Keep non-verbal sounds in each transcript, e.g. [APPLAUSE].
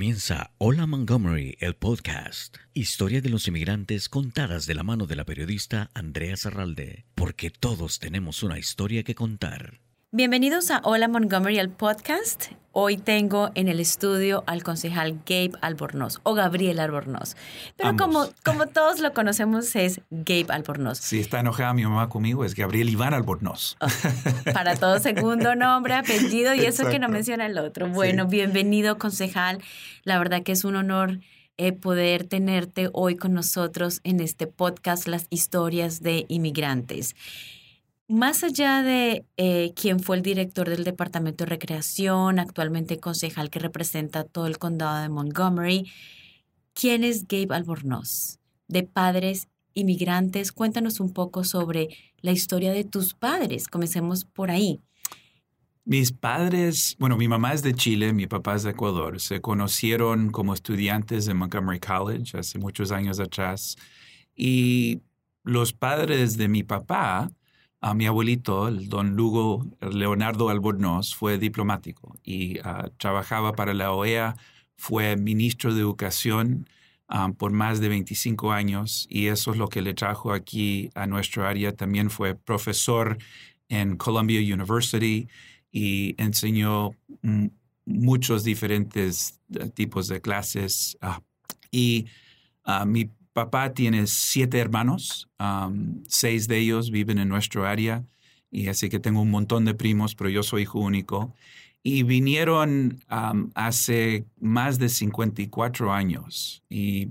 Comienza Hola Montgomery, el podcast. Historia de los inmigrantes contadas de la mano de la periodista Andrea Zarralde, porque todos tenemos una historia que contar. Bienvenidos a Hola Montgomery, el podcast. Hoy tengo en el estudio al concejal Gabe Albornoz o Gabriel Albornoz. Pero como, como [LAUGHS] todos lo conocemos es Gabe Albornoz. Si está enojada mi mamá conmigo es Gabriel Iván Albornoz. Oh, para todo segundo nombre, apellido y eso que no menciona el otro. Bueno, bienvenido concejal. La verdad que es un honor eh, poder tenerte hoy con nosotros en este podcast, Las historias de inmigrantes. Más allá de eh, quien fue el director del Departamento de Recreación, actualmente concejal que representa todo el condado de Montgomery, ¿quién es Gabe Albornoz? De padres inmigrantes, cuéntanos un poco sobre la historia de tus padres. Comencemos por ahí. Mis padres, bueno, mi mamá es de Chile, mi papá es de Ecuador. Se conocieron como estudiantes de Montgomery College hace muchos años atrás. Y los padres de mi papá a mi abuelito, el don Lugo Leonardo Albornoz, fue diplomático y ah, trabajaba para la OEA, fue ministro de Educación ah, por más de 25 años y eso es lo que le trajo aquí a nuestro área. También fue profesor en Columbia University y enseñó muchos diferentes eh, tipos de clases. Ah, y mi papá tiene siete hermanos, seis de ellos viven en nuestro área, y así que tengo un montón de primos, pero yo soy hijo único. Y vinieron hace más de 54 años. Y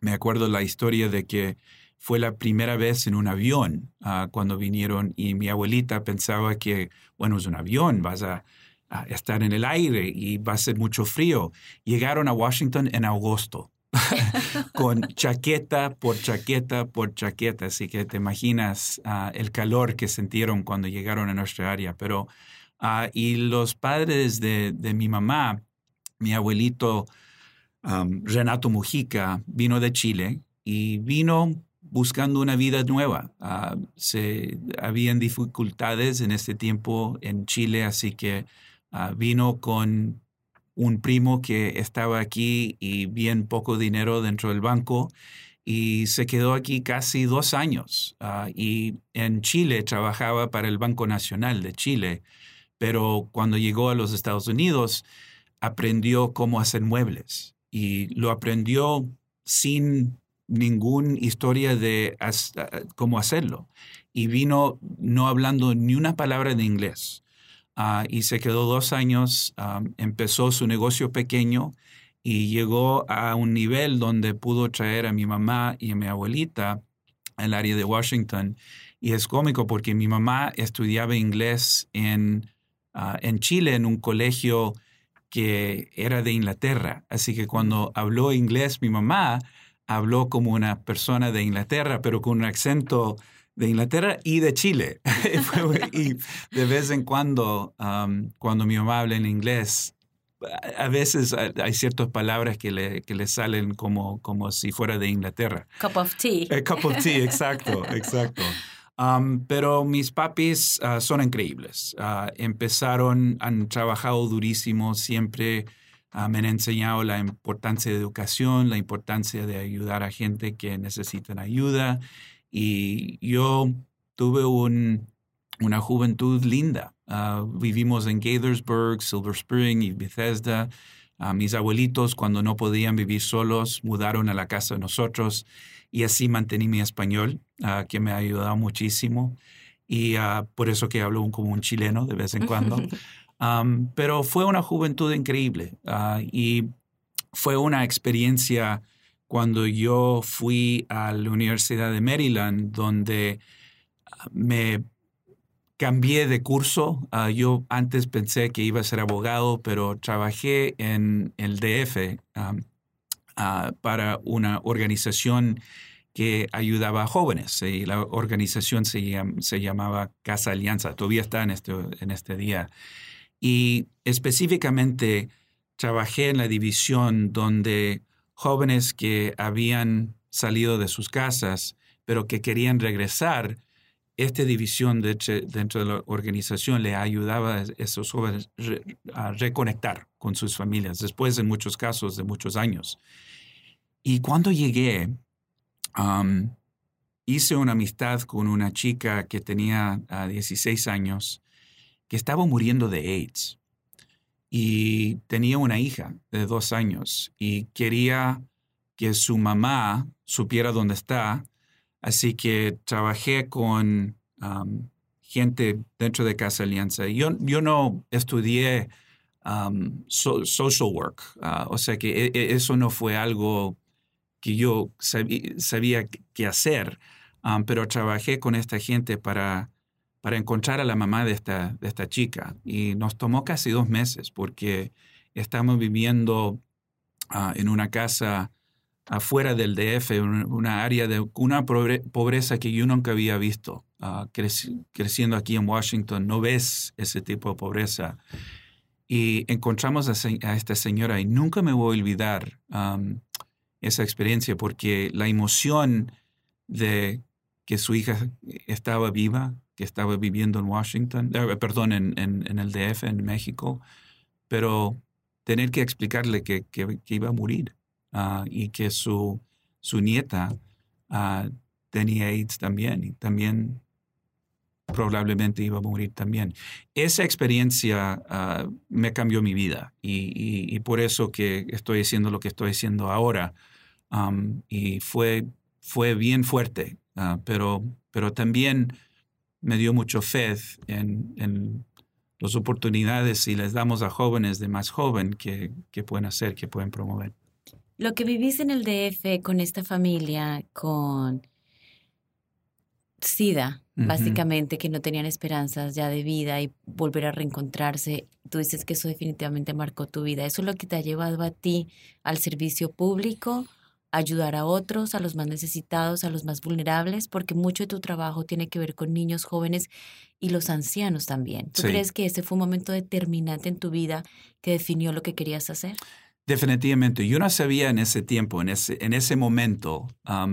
me acuerdo la historia de que fue la primera vez en un avión ah, cuando vinieron y mi abuelita pensaba que, bueno, es un avión, vas a estar en el aire y va a ser mucho frío. Llegaron a Washington en agosto [LAUGHS] con chaqueta por chaqueta por chaqueta, así que te imaginas ah, el calor que sintieron cuando llegaron a nuestra área. Pero, uh, y los padres de, de, mi mamá, mi abuelito Renato Mujica, vino de Chile y vino buscando una vida nueva. Uh, se, habían dificultades en este tiempo en Chile, así que vino con un primo que estaba aquí y bien poco dinero dentro del banco y se quedó aquí casi dos años. Ah, y en Chile trabajaba para el Banco Nacional de Chile, pero cuando llegó a los Estados Unidos aprendió cómo hacer muebles y lo aprendió sin ninguna historia de ah, cómo hacerlo. Y vino no hablando ni una palabra de inglés. Ah, y se quedó dos años, empezó su negocio pequeño y llegó a un nivel donde pudo traer a mi mamá y a mi abuelita al área de Washington. Y es cómico porque mi mamá estudiaba inglés en, ah, en Chile, en un colegio que era de Inglaterra. Así que cuando habló inglés mi mamá, habló como una persona de Inglaterra, pero con un acento de Inglaterra y de Chile. [LAUGHS] y de vez en cuando, cuando mi mamá habla en inglés, a veces hay ciertas palabras que le, que le salen como, como si fuera de Inglaterra. Cup of tea. A cup of tea, exacto, [LAUGHS] exacto. pero mis papis ah, son increíbles. Ah, empezaron, han trabajado durísimo, siempre ah, me han enseñado la importancia de educación, la importancia de ayudar a gente que necesitan ayuda y yo tuve una juventud linda. Ah, vivimos en Gaithersburg, Silver Spring y Bethesda. Uh, mis abuelitos, cuando no podían vivir solos, mudaron a la casa de nosotros y así mantení mi español, uh, que me ha ayudado muchísimo. Y por eso que hablo como un chileno de vez en cuando. [LAUGHS] Um, pero fue una juventud increíble y fue una experiencia cuando yo fui a la Universidad de Maryland, donde ah, me cambié de curso. Ah, yo antes pensé que iba a ser abogado, pero trabajé en el DF ah, para una organización que ayudaba a jóvenes. Y la organización se, llamaba Casa Alianza. Todavía está este, en este día. Y específicamente trabajé en la división donde jóvenes que habían salido de sus casas, pero que querían regresar, esta división dentro de la organización le ayudaba a esos jóvenes a reconectar con sus familias, después en muchos casos de muchos años. Y cuando llegué, hice una amistad con una chica que tenía 16 ah, años, que estaba muriendo de AIDS. Y tenía una hija de dos años y quería que su mamá supiera dónde está. Así que trabajé con gente dentro de Casa Alianza. Yo, yo no estudié social work, ah, o sea que e, e, eso no fue algo que yo sabía, qué hacer, pero trabajé con esta gente para, para encontrar a la mamá de esta, de esta chica. Y nos tomó casi dos meses porque estamos viviendo ah, en una casa afuera del DF, una área de una pobreza que yo nunca había visto. Ah, creciendo aquí en Washington, no ves ese tipo de pobreza. Y encontramos a, esta señora y nunca me voy a olvidar esa experiencia porque la emoción de que su hija estaba viva, que estaba viviendo en Washington, eh, perdón, en, en, el DF, en México, pero tener que explicarle que, que, iba a morir ah, y que su, su nieta ah, tenía AIDS también y también probablemente iba a morir también. Esa experiencia ah, me cambió mi vida y, y, por eso que estoy haciendo lo que estoy haciendo ahora. y fue, fue bien fuerte, uh, pero, pero también me dio mucho fe en, en, las oportunidades y les damos a jóvenes de más joven que, que pueden hacer, que pueden promover. Lo que vivís en el DF con esta familia, con SIDA, básicamente, que no tenían esperanzas ya de vida y volver a reencontrarse. Tú dices que eso definitivamente marcó tu vida. ¿Eso es lo que te ha llevado a ti al servicio público, ayudar a otros, a los más necesitados, a los más vulnerables? Porque mucho de tu trabajo tiene que ver con niños, jóvenes y los ancianos también. ¿Tú crees que ese fue un momento determinante en tu vida que definió lo que querías hacer? Definitivamente. Yo no sabía en ese tiempo, en ese, en ese momento,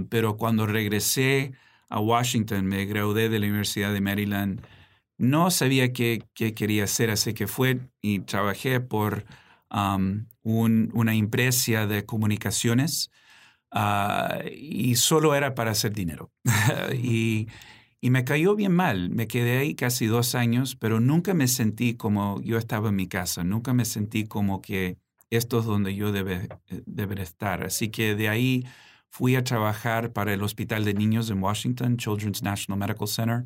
pero cuando regresé a Washington, me gradué de la Universidad de Maryland. No sabía qué, quería hacer, así que fue y trabajé por una empresa de comunicaciones ah, y solo era para hacer dinero. [LAUGHS] y, y me cayó bien mal. Me quedé ahí casi dos años, pero nunca me sentí como yo estaba en mi casa. Nunca me sentí como que esto es donde yo debe, eh, deber estar. Así que de ahí fui a trabajar para el Hospital de Niños en Washington, Children's National Medical Center,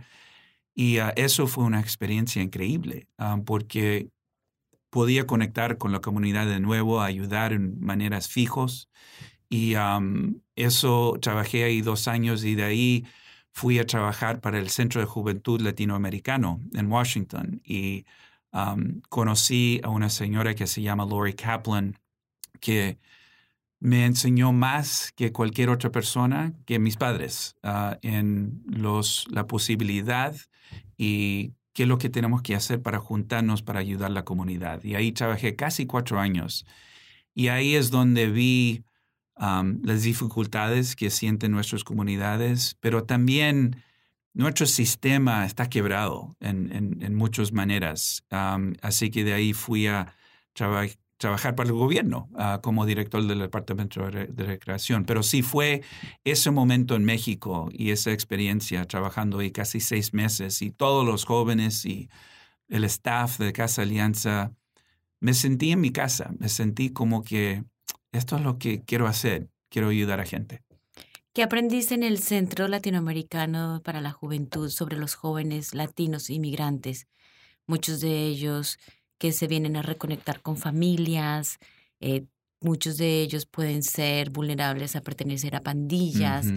y ah, eso fue una experiencia increíble ah, porque podía conectar con la comunidad de nuevo, ayudar en maneras fijos. Y eso trabajé ahí dos años y de ahí fui a trabajar para el Centro de Juventud Latinoamericano en Washington y conocí a una señora que se llama Lori Kaplan, que me enseñó más que cualquier otra persona, que mis padres, ah, en los, la posibilidad y qué es lo que tenemos que hacer para juntarnos para ayudar a la comunidad. Y ahí trabajé casi cuatro años. Y ahí es donde vi las dificultades que sienten nuestras comunidades, pero también nuestro sistema está quebrado en, en, muchas maneras. así que de ahí fui a trabajar para el gobierno ah, como director del Departamento de, Recreación. Pero sí fue ese momento en México y esa experiencia trabajando ahí casi seis meses y todos los jóvenes y el staff de Casa Alianza, me sentí en mi casa, me sentí como que esto es lo que quiero hacer, quiero ayudar a gente. ¿Qué aprendiste en el Centro Latinoamericano para la Juventud sobre los jóvenes latinos inmigrantes? Muchos de ellos que se vienen a reconectar con familias. Eh, muchos de ellos pueden ser vulnerables a pertenecer a pandillas.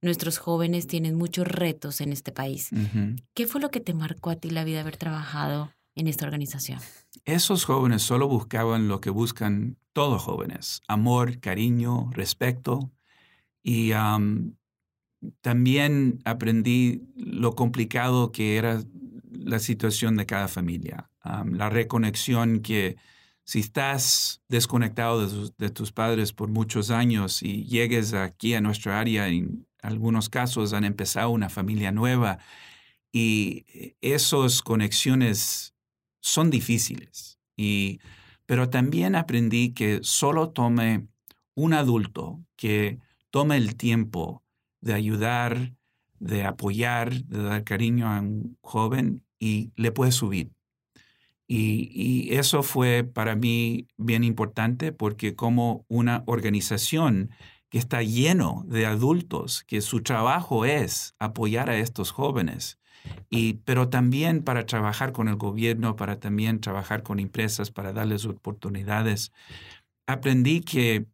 Nuestros jóvenes tienen muchos retos en este país. ¿Qué fue lo que te marcó a ti la vida haber trabajado en esta organización? Esos jóvenes solo buscaban lo que buscan todos jóvenes, amor, cariño, respeto. Y también aprendí lo complicado que era la situación de cada familia la reconexión que si estás desconectado de, tus padres por muchos años y llegues aquí a nuestra área, en algunos casos han empezado una familia nueva y esas conexiones son difíciles. Y pero también aprendí que solo tome un adulto que tome el tiempo de ayudar, de apoyar, de dar cariño a un joven y le puede subir. Y, eso fue para mí bien importante porque como una organización que está lleno de adultos, que su trabajo es apoyar a estos jóvenes, y, pero también para trabajar con el gobierno, para también trabajar con empresas, para darles oportunidades, aprendí que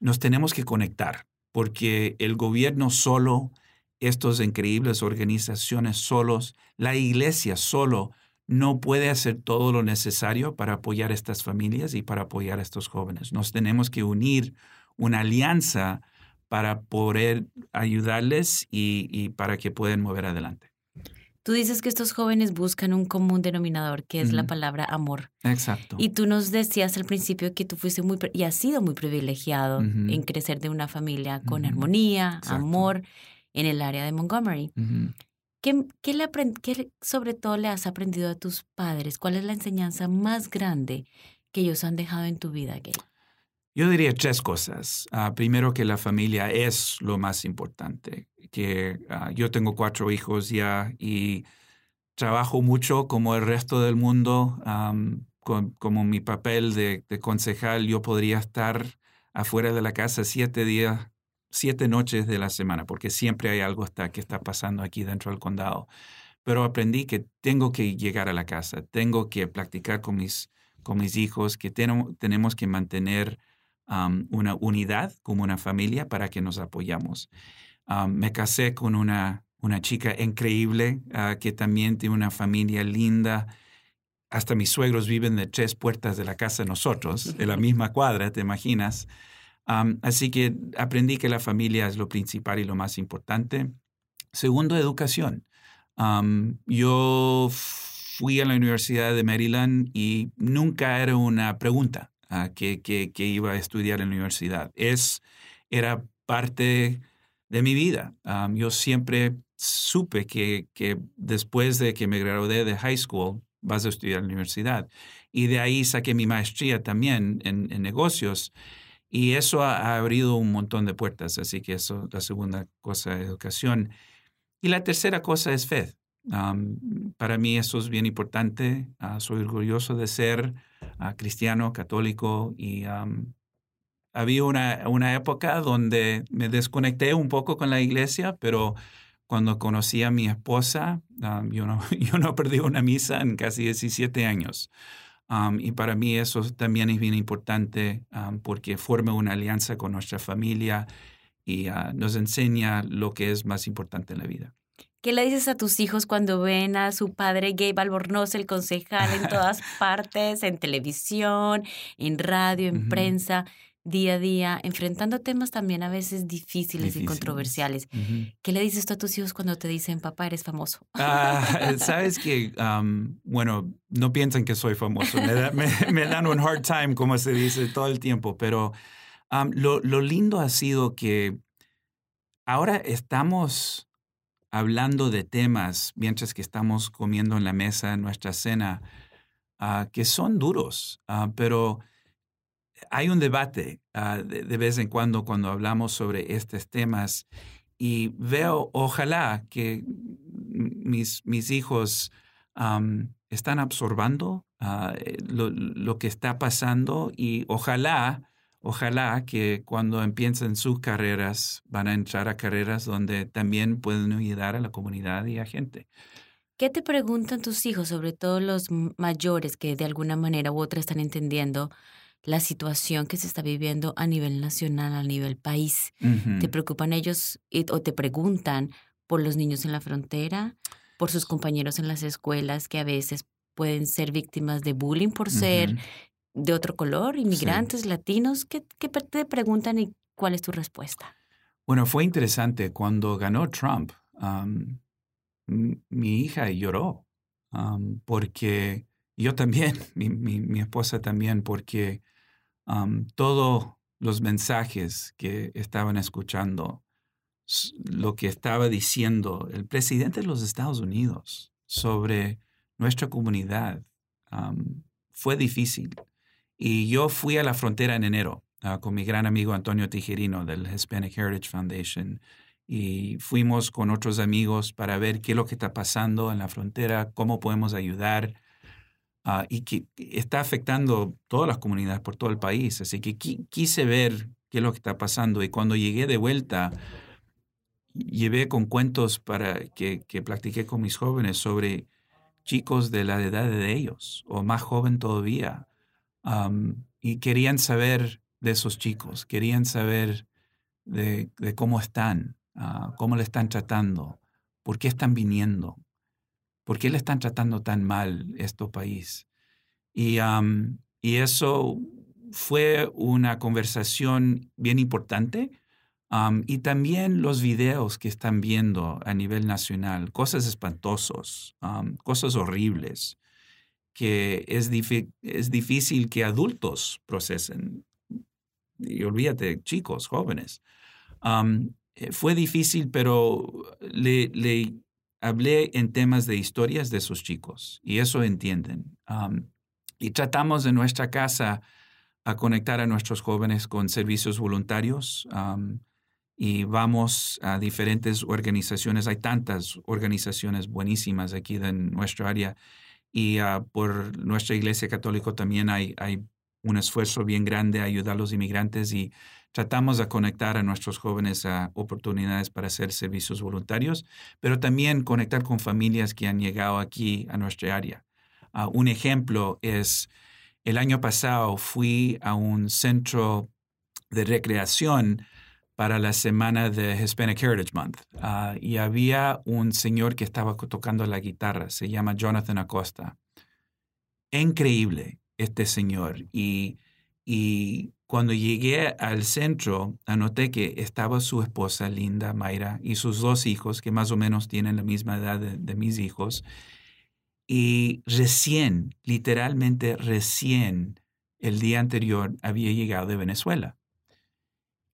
nos tenemos que conectar, porque el gobierno solo, estas increíbles organizaciones solos, la iglesia solo, no puede hacer todo lo necesario para apoyar a estas familias y para apoyar a estos jóvenes. Nos tenemos que unir una alianza para poder ayudarles y, para que puedan mover adelante. Tú dices que estos jóvenes buscan un común denominador, que es la palabra amor. Exacto. Y tú nos decías al principio que tú fuiste muy y has sido muy privilegiado en crecer de una familia con armonía, amor en el área de Montgomery. ¿Qué, qué, le qué sobre todo le has aprendido a tus padres? ¿Cuál es la enseñanza más grande que ellos han dejado en tu vida, Gay? Yo diría tres cosas. Ah, primero que la familia es lo más importante, que ah, yo tengo cuatro hijos ya y trabajo mucho como el resto del mundo, como mi papel de, concejal, yo podría estar afuera de la casa siete días siete noches de la semana, porque siempre hay algo que está pasando aquí dentro del condado. Pero aprendí que tengo que llegar a la casa, tengo que practicar con mis, con mis hijos, que tenemos que mantener una unidad como una familia para que nos apoyamos. me casé con una, una chica increíble ah, que también tiene una familia linda. Hasta mis suegros viven de tres puertas de la casa de nosotros, de la misma cuadra, ¿te imaginas? así que aprendí que la familia es lo principal y lo más importante. Segundo, educación. yo fui a la Universidad de Maryland y nunca era una pregunta uh, que, que, iba a estudiar en la universidad. Es, era parte de mi vida. yo siempre supe que, que después de que me gradué de high school, vas a estudiar en la universidad. Y de ahí saqué mi maestría también en, en negocios. Y eso ha, abrido un montón de puertas, así que eso, la segunda cosa, educación. Y la tercera cosa es fe. para mí eso es bien importante. Ah, soy orgulloso de ser ah, cristiano, católico y había una, una época donde me desconecté un poco con la iglesia, pero cuando conocí a mi esposa, yo, no, [LAUGHS] yo no perdí una misa en casi 17 años y para mí eso también es bien importante porque forma una alianza con nuestra familia y ah, nos enseña lo que es más importante en la vida. ¿Qué le dices a tus hijos cuando ven a su padre Gabe Albornoz, el concejal, en [LAUGHS] todas partes, en televisión, en radio, en prensa? día a día, enfrentando temas también a veces difíciles, y controversiales. ¿Qué le dices tú a tus hijos cuando te dicen, papá, eres famoso? Ah, Sabes que, bueno, no piensan que soy famoso, [LAUGHS] me, dan un hard time, como se dice todo el tiempo, pero lo, lo lindo ha sido que ahora estamos hablando de temas mientras que estamos comiendo en la mesa en nuestra cena, ah, que son duros, ah, pero hay un debate ah, de, vez en cuando cuando hablamos sobre estos temas y veo, ojalá que mis, mis hijos están absorbando eh, lo, que está pasando y ojalá, ojalá que cuando empiecen sus carreras van a entrar a carreras donde también pueden ayudar a la comunidad y a gente. ¿Qué te preguntan tus hijos, sobre todo los mayores que de alguna manera u otra están entendiendo la situación que se está viviendo a nivel nacional, a nivel país. ¿Te preocupan ellos o te preguntan por los niños en la frontera, por sus compañeros en las escuelas que a veces pueden ser víctimas de bullying por ser de otro color, inmigrantes, latinos? ¿Qué, te preguntan y cuál es tu respuesta? Bueno, fue interesante. Cuando ganó Trump, mi hija lloró porque yo también, [LAUGHS] mi, mi, esposa también, porque todos los mensajes que estaban escuchando, lo que estaba diciendo el presidente de los Estados Unidos sobre nuestra comunidad, fue difícil. Y yo fui a la frontera en enero ah, con mi gran amigo Antonio Tijerino del Hispanic Heritage Foundation y fuimos con otros amigos para ver qué es lo que está pasando en la frontera, cómo podemos ayudar ah, y que está afectando todas las comunidades por todo el país. Así que quise ver qué es lo que está pasando y cuando llegué de vuelta llevé con cuentos para que, que platiqué con mis jóvenes sobre chicos de la edad de ellos o más joven todavía y querían saber de esos chicos, querían saber de, cómo están, uh, cómo le están tratando, por qué están viniendo, por qué le están tratando tan mal este país. Y, y eso fue una conversación bien importante. y también los videos que están viendo a nivel nacional, cosas espantosos, cosas horribles, que es, es difícil que adultos procesen. Y olvídate, chicos, jóvenes. Eh, fue difícil, pero le, le, hablé en temas de historias de sus chicos y eso entienden. y tratamos de nuestra casa a conectar a nuestros jóvenes con servicios voluntarios y vamos a diferentes organizaciones. Hay tantas organizaciones buenísimas aquí en nuestra área y ah, por nuestra Iglesia Católica también hay, hay un esfuerzo bien grande a ayudar a los inmigrantes y tratamos de conectar a nuestros jóvenes a oportunidades para hacer servicios voluntarios, pero también conectar con familias que han llegado aquí a nuestra área. Ah, un ejemplo es, el año pasado fui a un centro de recreación para la semana de Hispanic Heritage Month ah, y había un señor que estaba tocando la guitarra, se llama Jonathan Acosta. Increíble este señor y, y cuando llegué al centro, anoté que estaba su esposa Linda, Mayra, y sus dos hijos, que más o menos tienen la misma edad de, mis hijos. Y recién, literalmente recién, el día anterior había llegado de Venezuela.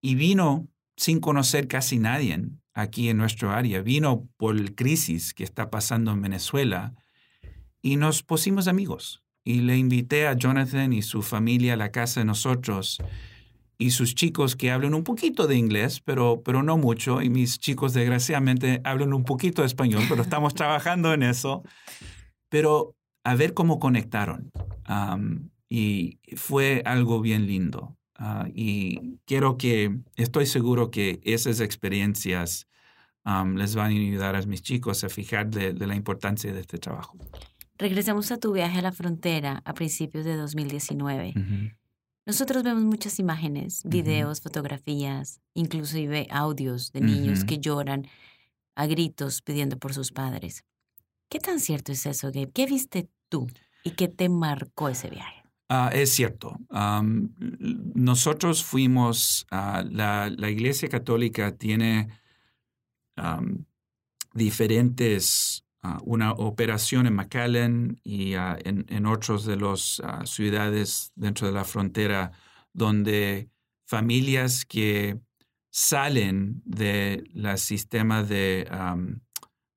Y vino sin conocer casi nadie aquí en nuestro área. Vino por la crisis que está pasando en Venezuela y nos pusimos amigos y le invité a Jonathan y su familia a la casa de nosotros y sus chicos que hablan un poquito de inglés, pero, pero no mucho, y mis chicos desgraciadamente hablan un poquito de español, pero estamos [LAUGHS] trabajando en eso. Pero a ver cómo conectaron. y fue algo bien lindo. Ah, y quiero que, estoy seguro que esas experiencias les van a ayudar a mis chicos a fijar de la importancia de este trabajo. Regresamos a tu viaje a la frontera a principios de 2019. Nosotros vemos muchas imágenes, videos, fotografías, inclusive audios de niños que lloran a gritos pidiendo por sus padres. ¿Qué tan cierto es eso, Gabe? ¿Qué viste tú y qué te marcó ese viaje? Ah, es cierto. nosotros fuimos, a la, Iglesia Católica tiene diferentes una operación en McAllen y ah, en, otros de las ah, ciudades dentro de la frontera donde familias que salen del sistema de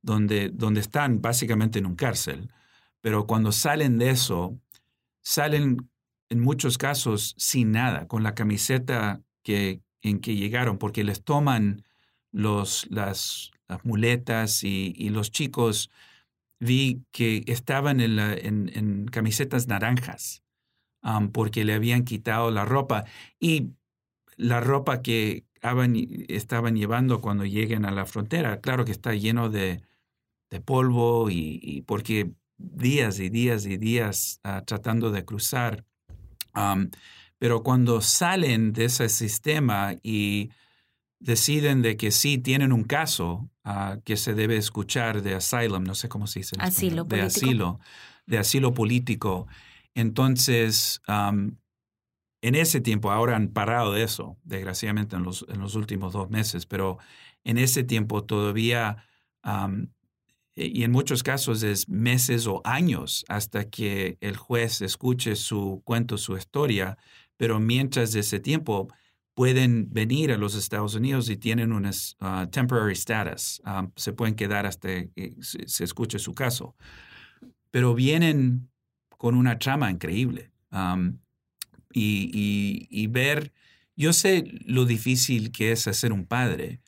donde, donde están básicamente en un cárcel, pero cuando salen de eso, salen en muchos casos sin nada, con la camiseta que, en que llegaron, porque les toman los, las, muletas y, los chicos vi que estaban en, camisetas naranjas porque le habían quitado la ropa y la ropa que estaban llevando cuando lleguen a la frontera, claro que está lleno de, polvo y, porque días y días y días ah, tratando de cruzar. pero cuando salen de ese sistema y deciden de que sí tienen un caso ah, que se debe escuchar de asylum, no sé cómo se dice. asilo de asilo, de asilo político. Entonces, en ese tiempo, ahora han parado de eso, desgraciadamente en los, en los últimos dos meses, pero en ese tiempo todavía, y en muchos casos es meses o años hasta que el juez escuche su cuento, su historia, pero mientras ese tiempo, pueden venir a los Estados Unidos y tienen un uh, temporary status. Um, se pueden quedar hasta que se, escuche su caso. Pero vienen con una trama increíble. Um, y, y, ver, yo sé lo difícil que es ser un padre,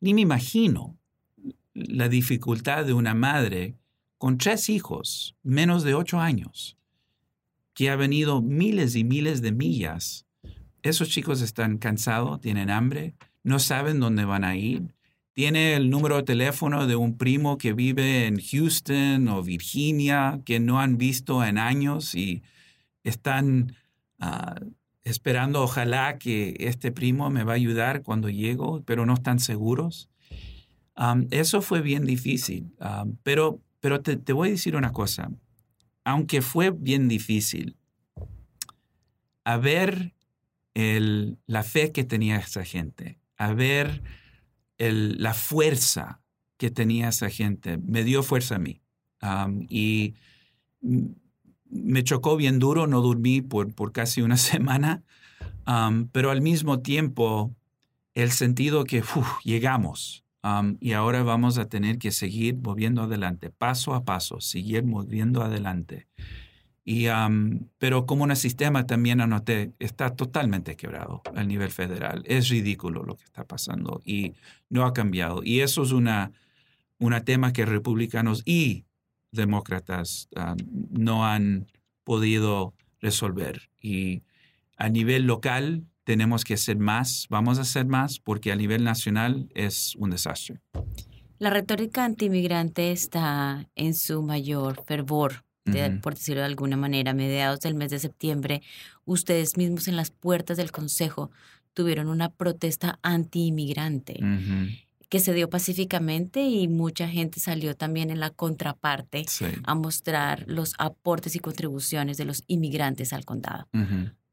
ni me imagino la dificultad de una madre con tres hijos, menos de ocho años, que ha venido miles y miles de millas. Esos chicos están cansados, tienen hambre, no saben dónde van a ir. Tiene el número de teléfono de un primo que vive en Houston o Virginia, que no han visto en años y están ah, esperando, ojalá que este primo me va a ayudar cuando llego, pero no están seguros. Eso fue bien difícil, pero, pero te, voy a decir una cosa. Aunque fue bien difícil, a ver el, la fe que tenía esa gente, a ver el, la fuerza que tenía esa gente, me dio fuerza a mí. y me chocó bien duro, no dormí por, por casi una [LAUGHS] semana, pero al mismo tiempo el sentido que llegamos y ahora vamos a tener que seguir moviendo adelante, paso a paso, seguir moviendo adelante. Y, pero como un sistema también anoté, está totalmente quebrado a nivel federal. Es ridículo lo que está pasando y no ha cambiado. Y eso es una, una tema que republicanos y demócratas no han podido resolver. Y a nivel local tenemos que hacer más, vamos a hacer más, porque a nivel nacional es un desastre. La retórica antimigrante está en su mayor fervor, por decirlo de alguna manera. A mediados del mes de septiembre, ustedes mismos en las puertas del Consejo tuvieron una protesta anti-inmigrante que se dio pacíficamente y mucha gente salió también en la contraparte a mostrar los aportes y contribuciones de los inmigrantes al condado.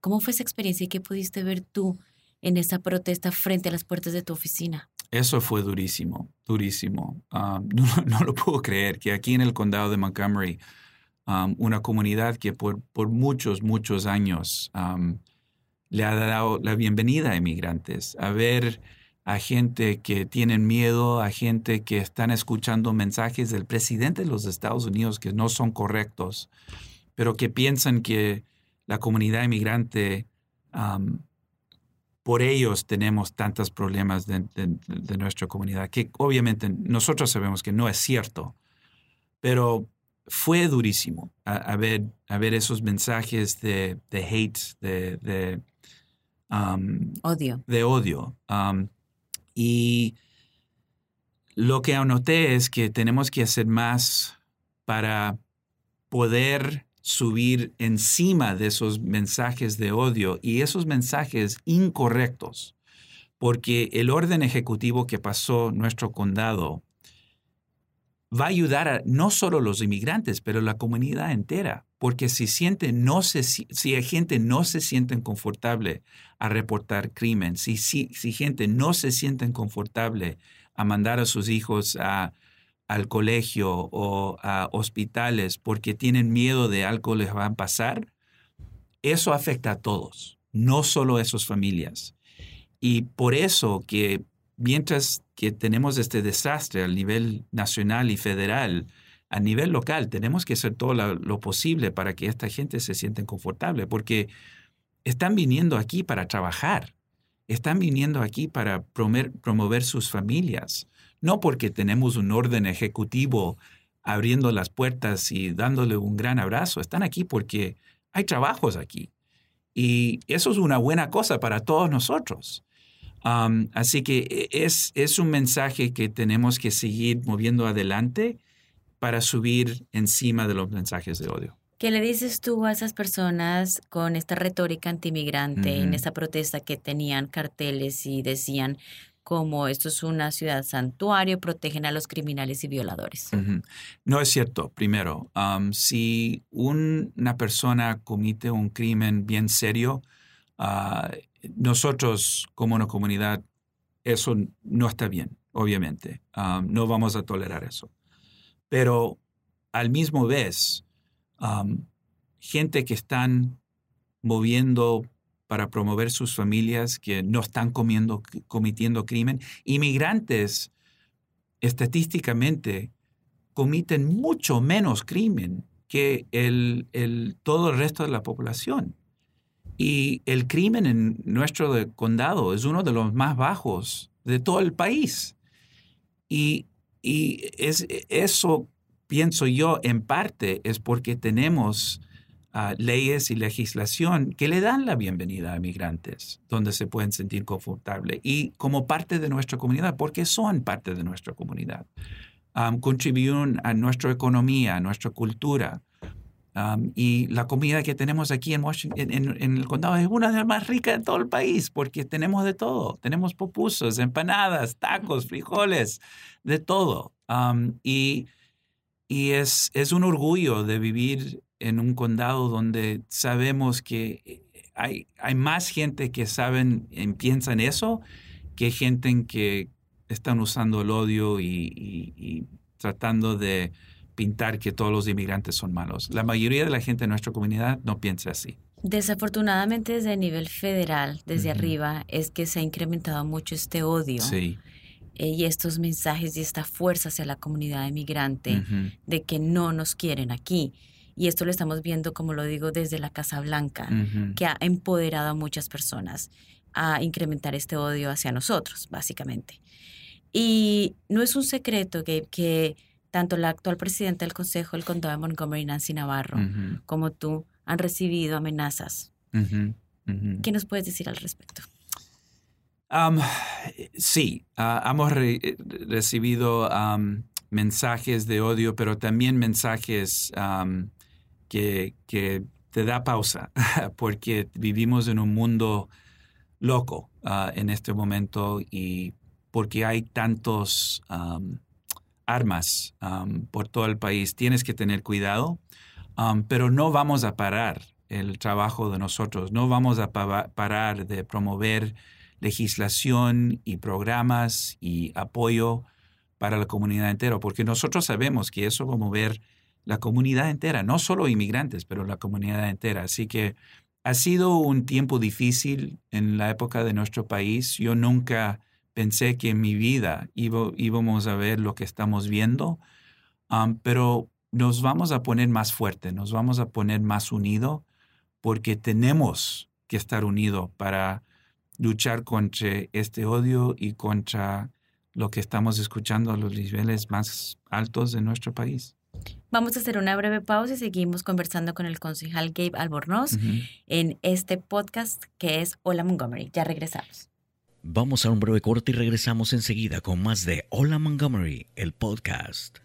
¿Cómo fue esa experiencia y qué pudiste ver tú en esa protesta frente a las puertas de tu oficina? Eso fue durísimo, durísimo. Ah, [LAUGHS] no, lo puedo creer que aquí en el condado de Montgomery, um, una comunidad que por, muchos, muchos años um, le ha dado la bienvenida a inmigrantes, a ver a gente que tienen miedo, a gente que están escuchando mensajes del presidente de los Estados Unidos que no son correctos, pero que piensan que la comunidad inmigrante, por ellos tenemos tantos problemas de, nuestra comunidad, que obviamente nosotros sabemos que no es cierto, pero fue durísimo a, ver, a ver esos mensajes de, hate, de, odio. De odio. Y lo que anoté es que tenemos que hacer más para poder subir encima de esos mensajes de odio y esos mensajes incorrectos, porque el orden ejecutivo que pasó nuestro condado va a ayudar a no solo los inmigrantes, pero la comunidad entera, porque si siente no se, si gente no se siente confortable a reportar crimen, si, si, si gente no se siente confortable a mandar a sus hijos a, al colegio o a hospitales porque tienen miedo de algo les va a pasar, eso afecta a todos, no solo a esas familias. Y por eso que mientras que tenemos este desastre a nivel nacional y federal, a nivel local tenemos que hacer todo lo, posible para que esta gente se sienta confortable, porque están viniendo aquí para trabajar, están viniendo aquí para promover sus familias, no porque tenemos un orden ejecutivo abriendo las puertas y dándole un gran abrazo, están aquí porque hay trabajos aquí. Y eso es una buena cosa para todos nosotros así que e, es, es un mensaje que tenemos que seguir moviendo adelante para subir encima de los mensajes de odio. ¿Qué le dices tú a esas personas con esta retórica antimigrante en esta protesta que tenían carteles y decían como esto es una ciudad santuario, protegen a los criminales y violadores? No es cierto. Primero, si una persona comete un crimen bien serio, uh, nosotros como una comunidad, eso no está bien, obviamente. No vamos a tolerar eso. Pero al mismo vez, gente que están moviendo para promover sus familias, que no están cometiendo crimen, inmigrantes estadísticamente comiten mucho menos crimen que el, el, todo el resto de la población. Y el crimen en nuestro condado es uno de los más bajos de todo el país. Y, y es, eso, pienso yo, en parte es porque tenemos ah, leyes y legislación que le dan la bienvenida a migrantes, donde se pueden sentir confortables y como parte de nuestra comunidad, porque son parte de nuestra comunidad. contribuyen a nuestra economía, a nuestra cultura y la comida que tenemos aquí en, Washington, en, el condado es una de las más ricas de todo el país porque tenemos de todo. Tenemos pupusas, empanadas, tacos, frijoles, de todo. y y es, es un orgullo de vivir en un condado donde sabemos que eh, hay, hay más gente que saben, piensa en eso que gente que están usando el odio y tratando de pintar que todos los inmigrantes son malos. La mayoría de la gente en nuestra comunidad no piensa así. Desafortunadamente desde el nivel federal, desde arriba, es que se ha incrementado mucho este odio. Sí. Eh, y estos mensajes y esta fuerza hacia la comunidad inmigrante de que no nos quieren aquí. Y esto lo estamos viendo, como lo digo, desde la Casa Blanca, que ha empoderado a muchas personas a incrementar este odio hacia nosotros, básicamente. Y no es un secreto que, que tanto la actual presidenta del Consejo del Condado de Montgomery, Nancy Navarro, como tú, han recibido amenazas. ¿Qué nos puedes decir al respecto? sí, ah, hemos recibido mensajes de odio, pero también mensajes que, te da pausa, [LAUGHS] porque vivimos en un mundo loco ah, en este momento y porque hay tantos armas por todo el país. Tienes que tener cuidado, pero no vamos a parar el trabajo de nosotros, no vamos a parar de promover legislación y programas y apoyo para la comunidad entera, porque nosotros sabemos que eso va a mover la comunidad entera, no solo inmigrantes, pero la comunidad entera. Así que ha sido un tiempo difícil en la época de nuestro país. Yo nunca pensé que en mi vida íbamos a ver lo que estamos viendo, pero nos vamos a poner más fuerte, nos vamos a poner más unidos porque tenemos que estar unidos para luchar contra este odio y contra lo que estamos escuchando a los niveles más altos de nuestro país. Vamos a hacer una breve pausa y seguimos conversando con el concejal Gabe Albornoz en este podcast que es Hola Montgomery. Ya regresamos. Vamos a un breve corte y regresamos enseguida con más de Hola Montgomery, el podcast.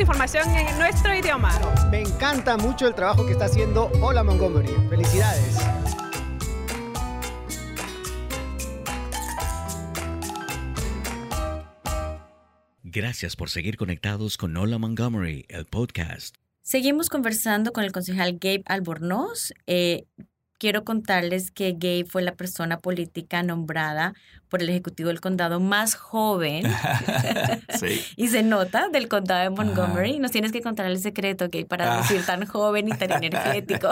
información en nuestro idioma. Me encanta mucho el trabajo que está haciendo Hola Montgomery. Felicidades. Gracias por seguir conectados con Hola Montgomery, el podcast. Seguimos conversando con el concejal Gabe Albornoz. Eh, quiero contarles que Gabe fue la persona política nombrada por el Ejecutivo del Condado más joven. [LAUGHS] [LAUGHS] sí. y se nota del Condado de Montgomery. Nos tienes que contar el secreto, Gabe, para ah. decir tan joven y tan energético.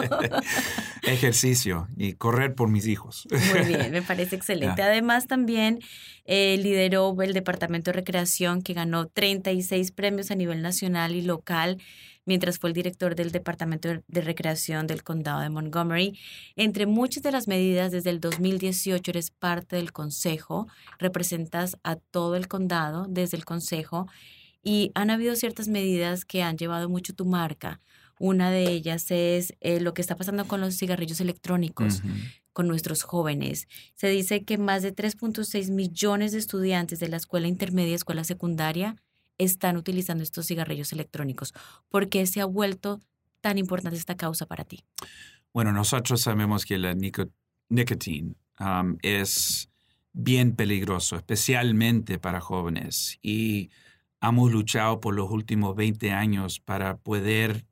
[LAUGHS] Ejercicio y correr por mis hijos. Muy bien, me parece excelente. Además, también eh, lideró el Departamento de Recreación que ganó 36 premios a nivel nacional y local mientras fue el director del Departamento de Recreación del Condado de Montgomery. Entre muchas de las medidas, desde el 2018 eres parte del Consejo, representas a todo el condado desde el Consejo y han habido ciertas medidas que han llevado mucho tu marca. Una de ellas es eh, lo que está pasando con los cigarrillos electrónicos. con nuestros jóvenes. Se dice que más de 3.6 millones de estudiantes de la escuela intermedia y escuela secundaria están utilizando estos cigarrillos electrónicos? ¿Por qué se ha vuelto tan importante esta causa para ti? Bueno, nosotros sabemos que la nicotina es bien peligroso, especialmente para jóvenes. Y hemos luchado por los últimos 20 años para poder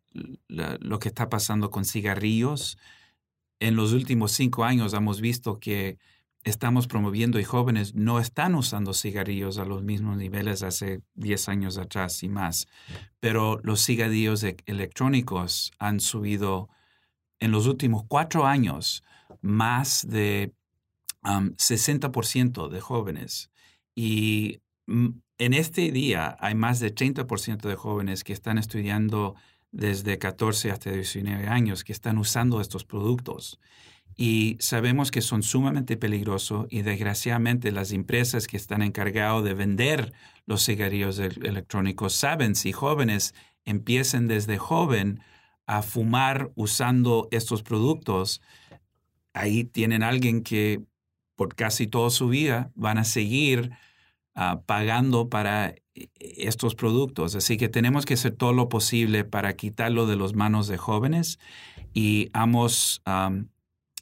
lo que está pasando con cigarrillos. En los últimos cinco años hemos visto que estamos promoviendo y jóvenes no están usando cigarrillos a los mismos niveles hace 10 años atrás y más. Pero los cigarrillos e-, electrónicos han subido en los últimos cuatro años más de 60% de jóvenes. Y mm, en este día hay más de 30% de jóvenes que están estudiando desde 14 hasta 19 años que están usando estos productos. Y sabemos que son sumamente peligrosos y desgraciadamente las empresas que están encargadas de vender los cigarrillos electrónicos saben si jóvenes empiecen desde joven a fumar usando estos productos, ahí tienen alguien que por casi toda su vida van a seguir ah, pagando para e, estos productos. Así que tenemos que hacer todo lo posible para quitarlo de las manos de jóvenes y hemos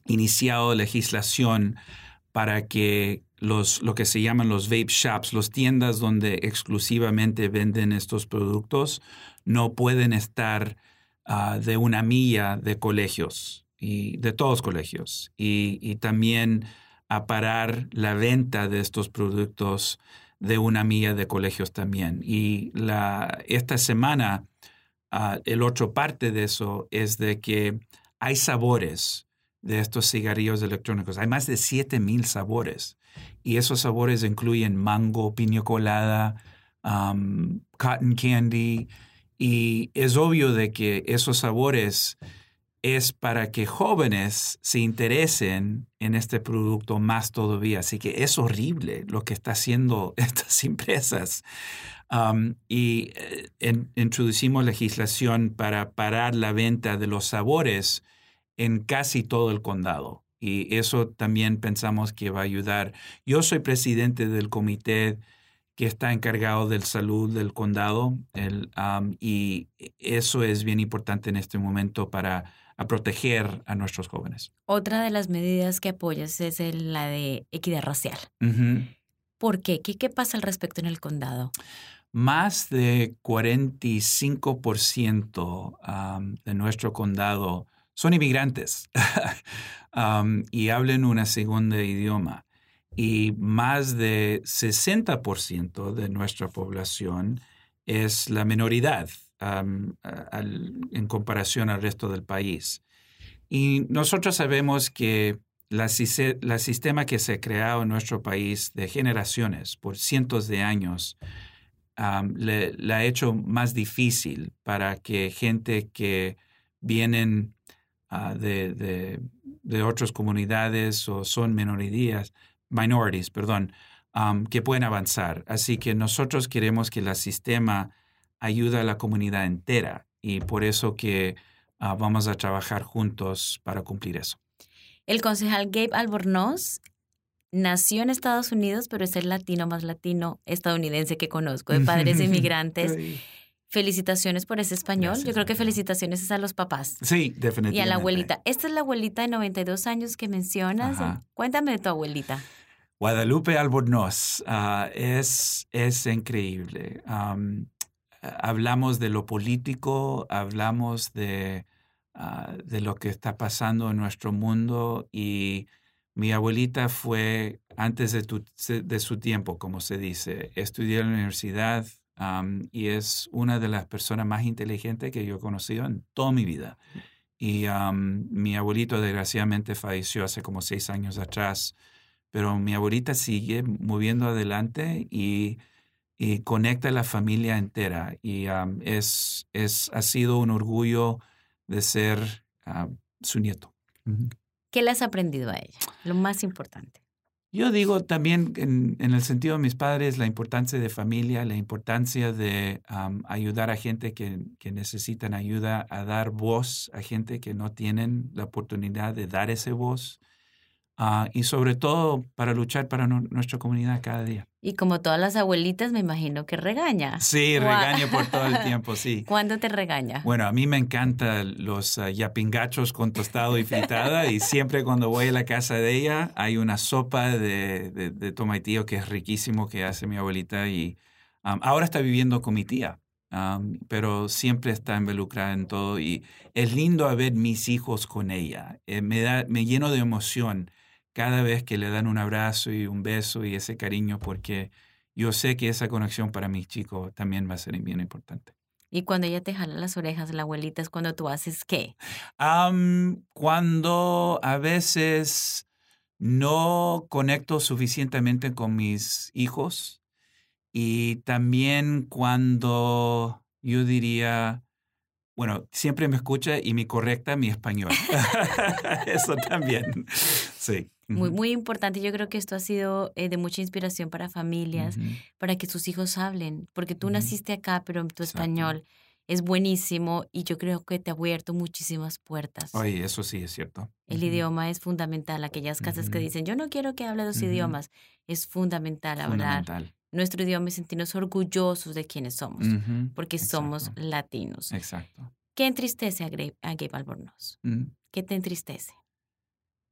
iniciado legislación para que los, lo que se llaman los vape shops, las tiendas donde exclusivamente venden estos productos, no pueden estar ah, de una milla de colegios y de todos colegios. Y, también a parar la venta de estos productos de una milla de colegios también. Y la, esta semana, uh, el otro parte de eso es de que hay sabores de estos cigarrillos electrónicos. Hay más de 7000 sabores y esos sabores incluyen mango, piña colada, cotton candy y es obvio de que esos sabores es para que jóvenes se interesen en este producto más todavía. Así que es horrible lo que está haciendo [LAUGHS] estas empresas. y eh, introducimos legislación para parar la venta de los sabores en casi todo el condado. Y eso también pensamos que va a ayudar. Yo soy presidente del comité que está encargado del salud del condado y eso es bien importante en este momento para proteger a nuestros jóvenes. Otra de las medidas que apoyas es la de equidad racial. ¿Por qué? qué? ¿Qué pasa al respecto en el condado? Más de 45% de nuestro condado son inmigrantes [LAUGHS] y hablan una segunda idioma. Y más de 60% de nuestra población es la minoridad en comparación al resto del país. Y nosotros sabemos que la, sistema que se ha creado en nuestro país de generaciones, por cientos de años, le, ha hecho más difícil para que gente que vienen Ah, de, de, otras comunidades o son minorías, minorities, perdón, que pueden avanzar. Así que nosotros queremos que el sistema ayude a la comunidad entera y por eso que ah, vamos a trabajar juntos para cumplir eso. El concejal Gabe Albornoz nació en Estados Unidos, pero es el latino más latino estadounidense que conozco, de padres [LAUGHS] inmigrantes. Felicitaciones por ese español. Yo creo que felicitaciones es a los papás. Sí, definitivamente. Y a la abuelita. Esta es la abuelita de 92 años que mencionas. Cuéntame de tu abuelita. Guadalupe Albornoz ah, es, es increíble. hablamos de lo político, hablamos de, ah, de lo que está pasando en nuestro mundo y mi abuelita fue antes de, de su tiempo, como se dice. Estudié en la universidad, y es una de las personas más inteligentes que yo he conocido en toda mi vida. Y mi abuelito desgraciadamente falleció hace como seis años atrás, pero mi abuelita sigue moviendo adelante y, y conecta a la familia entera. Y es, es, ha sido un orgullo de ser su nieto. ¿Qué le has aprendido a ella? Lo más importante. Yo digo también en, el sentido de mis padres la importancia de familia, la importancia de ayudar a gente que, que, necesitan ayuda, a dar voz a gente que no tienen la oportunidad de dar ese voz. Ah, y sobre todo para luchar para nuestra comunidad cada día. Y como todas las abuelitas, me imagino que regaña. Sí, regaña por todo el tiempo, [LAUGHS] sí. ¿Cuándo te regaña? Bueno, a mí me encantan los uh, yapingachos con tostado y fritada y siempre cuando voy a la casa de ella hay una sopa de, de, de tomatillo que es riquísimo que hace mi abuelita y Um, ahora está viviendo con mi tía, um, pero siempre está involucrada en todo y es lindo ver mis hijos con ella. Eh, me, da, me lleno de emoción cada vez que le dan un abrazo y un beso y ese cariño porque yo sé que esa conexión para mis chicos también va a ser bien importante. Y cuando ella te jala las orejas, la abuelita, es cuando tú haces qué? cuando a veces no conecto suficientemente con mis hijos y también cuando yo diría, bueno, siempre me escucha y me correcta mi español. [LAUGHS] Eso también. Sí. Muy, muy importante. Yo creo que esto ha sido eh, de mucha inspiración para familias, para que sus hijos hablen, porque tú naciste acá, pero tu español es buenísimo y yo creo que te ha abierto muchísimas puertas. Oye, eso sí es cierto. El idioma es fundamental. Aquellas casas que dicen, yo no quiero que hable dos idiomas, es fundamental, hablar nuestro idioma y sentirnos orgullosos de quienes somos, porque somos latinos. Exacto. ¿Qué entristece a Gabe, a Albornoz? Mm. ¿Qué te entristece?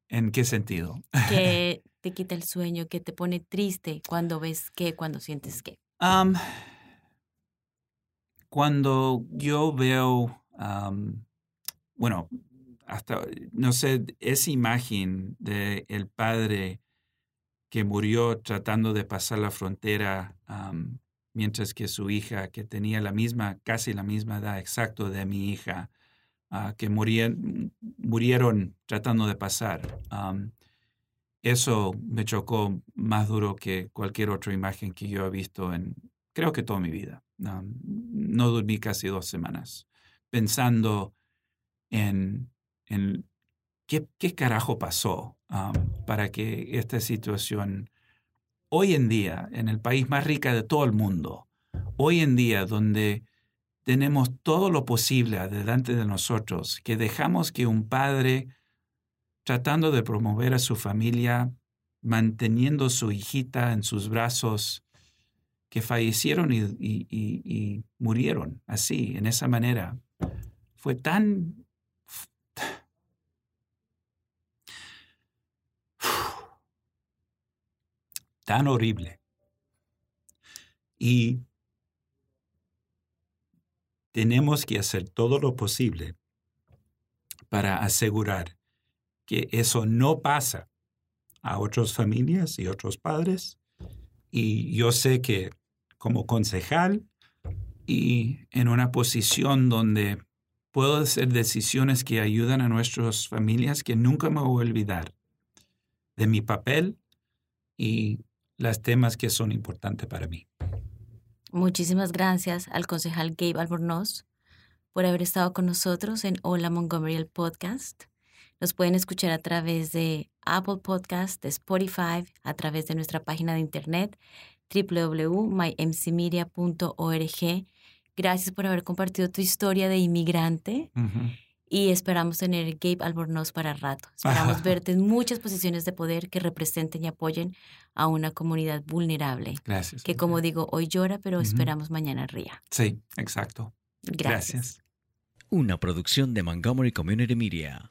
¿En qué sentido? Que [LAUGHS] te quita el sueño, que te pone triste cuando ves qué, cuando sientes qué. cuando yo veo, bueno, hasta, no sé, esa imagen de el padre que murió tratando de pasar la frontera, mientras que su hija, que tenía la misma, casi la misma edad exacto de mi hija, Ah, que murieron, tratando de pasar. eso me chocó más duro que cualquier otra imagen que yo he visto en, creo que toda mi vida. no dormí casi dos semanas pensando en, en qué, carajo pasó para que esta situación, hoy en día, en el país más rico de todo el mundo, hoy en día donde tenemos todo lo posible adelante de nosotros, que dejamos que un padre, tratando de promover a su familia, manteniendo su hijita en sus brazos, que fallecieron y, murieron así, en esa manera, fue tan... tan horrible. Y tenemos que hacer todo lo posible para asegurar que eso no pasa a otras familias y otros padres. Y yo sé que como concejal y en una posición donde puedo hacer decisiones que ayudan a nuestras familias, que nunca me voy a olvidar de mi papel y los temas que son importantes para mí. Muchísimas gracias al concejal Gabe Albornoz por haber estado con nosotros en Hola Montgomery el podcast. Nos pueden escuchar a través de Apple Podcast, de Spotify, a través de nuestra página de internet www.mymcmedia.org. Gracias por haber compartido tu historia de inmigrante y esperamos tener Gabe Albornoz para rato. Esperamos [LAUGHS] verte en muchas posiciones de poder que representen y apoyen a una comunidad vulnerable. Gracias. Que como digo, hoy llora, pero esperamos mañana ría. Sí, exacto. Gracias. Una producción de Montgomery Community Media.